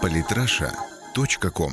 Политраша.ком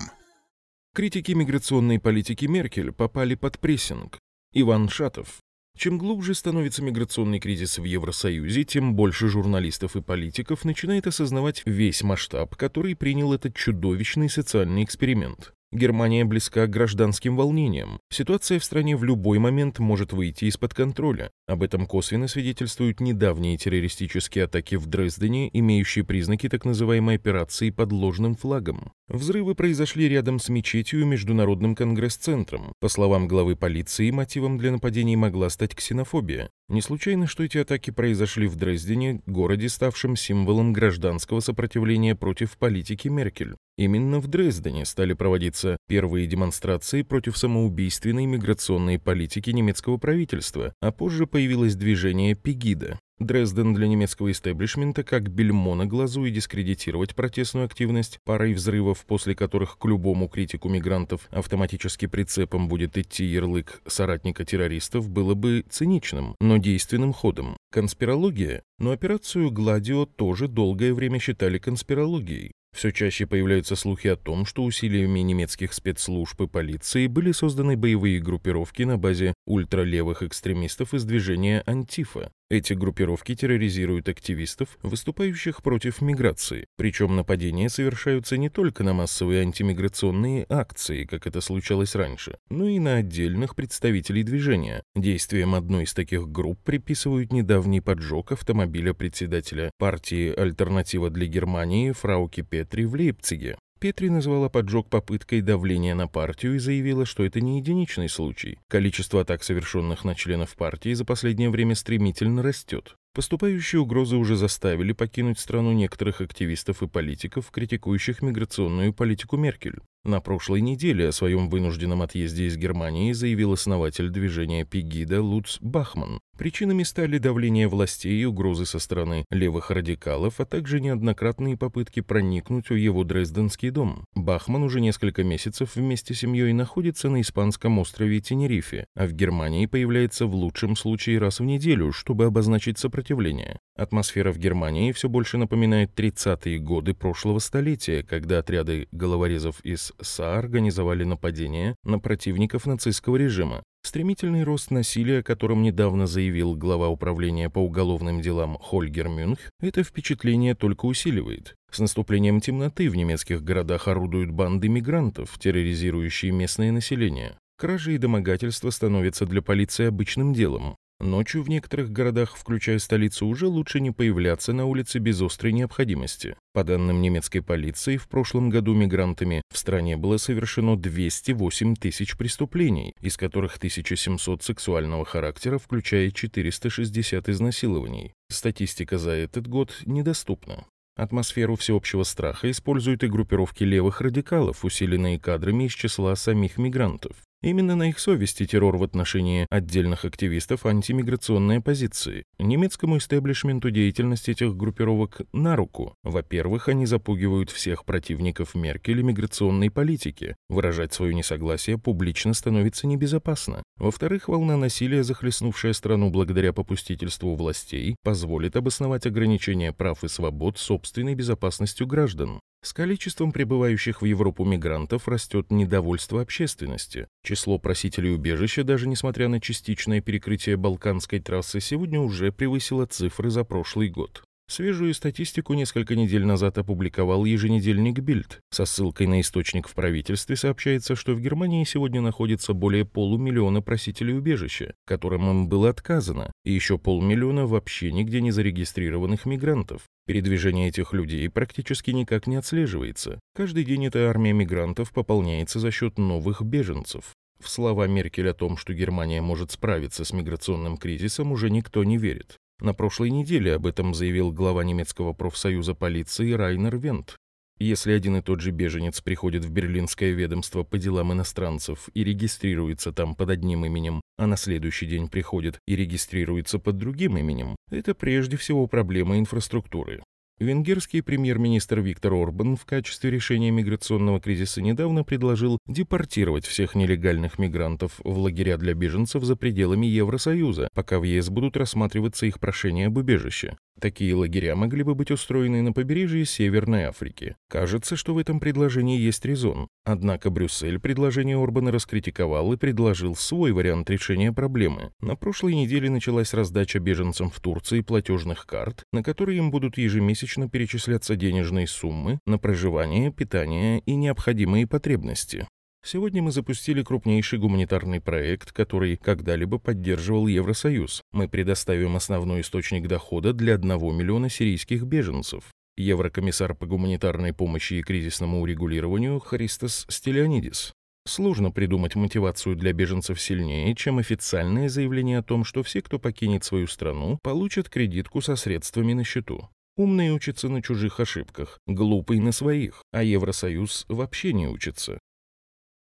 Критики миграционной политики Меркель попали под прессинг. Иван Шатов. Чем глубже становится миграционный кризис в Евросоюзе, тем больше журналистов и политиков начинает осознавать весь масштаб, который принял этот чудовищный социальный эксперимент. Германия близка к гражданским волнениям. Ситуация в стране в любой момент может выйти из-под контроля. Об этом косвенно свидетельствуют недавние террористические атаки в Дрездене, имеющие признаки так называемой операции под ложным флагом. Взрывы произошли рядом с мечетью и Международным конгресс-центром. По словам главы полиции, мотивом для нападений могла стать ксенофобия. Не случайно, что эти атаки произошли в Дрездене, городе, ставшем символом гражданского сопротивления против политики Меркель. Именно в Дрездене стали проводиться первые демонстрации против самоубийственной миграционной политики немецкого правительства, а позже появилось движение «Пегида». Дрезден для немецкого истеблишмента как бельмо на глазу и дискредитировать протестную активность парой взрывов, после которых к любому критику мигрантов автоматически прицепом будет идти ярлык соратника террористов, было бы циничным, но действенным ходом. Конспирология? Но операцию «Гладио» тоже долгое время считали конспирологией. Все чаще появляются слухи о том, что усилиями немецких спецслужб и полиции были созданы боевые группировки на базе ультралевых экстремистов из движения «Антифа». Эти группировки терроризируют активистов, выступающих против миграции. Причем нападения совершаются не только на массовые антимиграционные акции, как это случалось раньше, но и на отдельных представителей движения. Действием одной из таких групп приписывают недавний поджог автомобиля председателя партии «Альтернатива для Германии» Фрауки Петри в Лейпциге. Петри назвала поджог попыткой давления на партию и заявила, что это не единичный случай. Количество атак, совершенных на членов партии, за последнее время стремительно растет. Поступающие угрозы уже заставили покинуть страну некоторых активистов и политиков, критикующих миграционную политику Меркель. На прошлой неделе о своем вынужденном отъезде из Германии заявил основатель движения Пегида Луц Бахман. Причинами стали давление властей и угрозы со стороны левых радикалов, а также неоднократные попытки проникнуть в его дрезденский дом. Бахман уже несколько месяцев вместе с семьей находится на испанском острове Тенерифе, а в Германии появляется в лучшем случае раз в неделю, чтобы обозначить сопротивление. Атмосфера в Германии все больше напоминает 30-е годы прошлого столетия, когда отряды головорезов из СА организовали нападение на противников нацистского режима. Стремительный рост насилия, о котором недавно заявил глава управления по уголовным делам Хольгер Мюнх, это впечатление только усиливает. С наступлением темноты в немецких городах орудуют банды мигрантов, терроризирующие местное население. Кражи и домогательства становятся для полиции обычным делом. Ночью в некоторых городах, включая столицу, уже лучше не появляться на улице без острой необходимости. По данным немецкой полиции, в прошлом году мигрантами в стране было совершено 208 тысяч преступлений, из которых 1700 сексуального характера, включая 460 изнасилований. Статистика за этот год недоступна. Атмосферу всеобщего страха используют и группировки левых радикалов, усиленные кадрами из числа самих мигрантов. Именно на их совести террор в отношении отдельных активистов антимиграционной оппозиции. Немецкому истеблишменту деятельность этих группировок на руку. Во-первых, они запугивают всех противников Меркель и миграционной политики. Выражать свое несогласие публично становится небезопасно. Во-вторых, волна насилия, захлестнувшая страну благодаря попустительству властей, позволит обосновать ограничения прав и свобод собственной безопасностью граждан. С количеством прибывающих в Европу мигрантов растет недовольство общественности. Число просителей убежища, даже несмотря на частичное перекрытие Балканской трассы, сегодня уже превысило цифры за прошлый год. Свежую статистику несколько недель назад опубликовал еженедельник Бильд. Со ссылкой на источник в правительстве сообщается, что в Германии сегодня находится более полумиллиона просителей убежища, которым им было отказано, и еще полмиллиона вообще нигде не зарегистрированных мигрантов. Передвижение этих людей практически никак не отслеживается. Каждый день эта армия мигрантов пополняется за счет новых беженцев. В слова Меркель о том, что Германия может справиться с миграционным кризисом, уже никто не верит. На прошлой неделе об этом заявил глава немецкого профсоюза полиции Райнер Вент. Если один и тот же беженец приходит в берлинское ведомство по делам иностранцев и регистрируется там под одним именем, а на следующий день приходит и регистрируется под другим именем, это прежде всего проблема инфраструктуры. Венгерский премьер-министр Виктор Орбан в качестве решения миграционного кризиса недавно предложил депортировать всех нелегальных мигрантов в лагеря для беженцев за пределами Евросоюза, пока в ЕС будут рассматриваться их прошения об убежище. Такие лагеря могли бы быть устроены на побережье Северной Африки. Кажется, что в этом предложении есть резон. Однако Брюссель предложение Орбана раскритиковал и предложил свой вариант решения проблемы. На прошлой неделе началась раздача беженцам в Турции платежных карт, на которые им будут ежемесячно перечисляться денежные суммы на проживание, питание и необходимые потребности. Сегодня мы запустили крупнейший гуманитарный проект, который когда-либо поддерживал Евросоюз. Мы предоставим основной источник дохода для 1 миллиона сирийских беженцев. Еврокомиссар по гуманитарной помощи и кризисному урегулированию Христос Стелионидис. Сложно придумать мотивацию для беженцев сильнее, чем официальное заявление о том, что все, кто покинет свою страну, получат кредитку со средствами на счету. Умный учится на чужих ошибках, глупый на своих, а Евросоюз вообще не учится.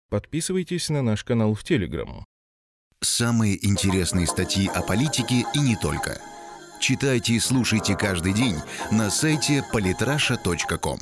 Подписывайтесь на наш канал в Телеграм. Самые интересные статьи о политике и не только. Читайте и слушайте каждый день на сайте polytrasha.com.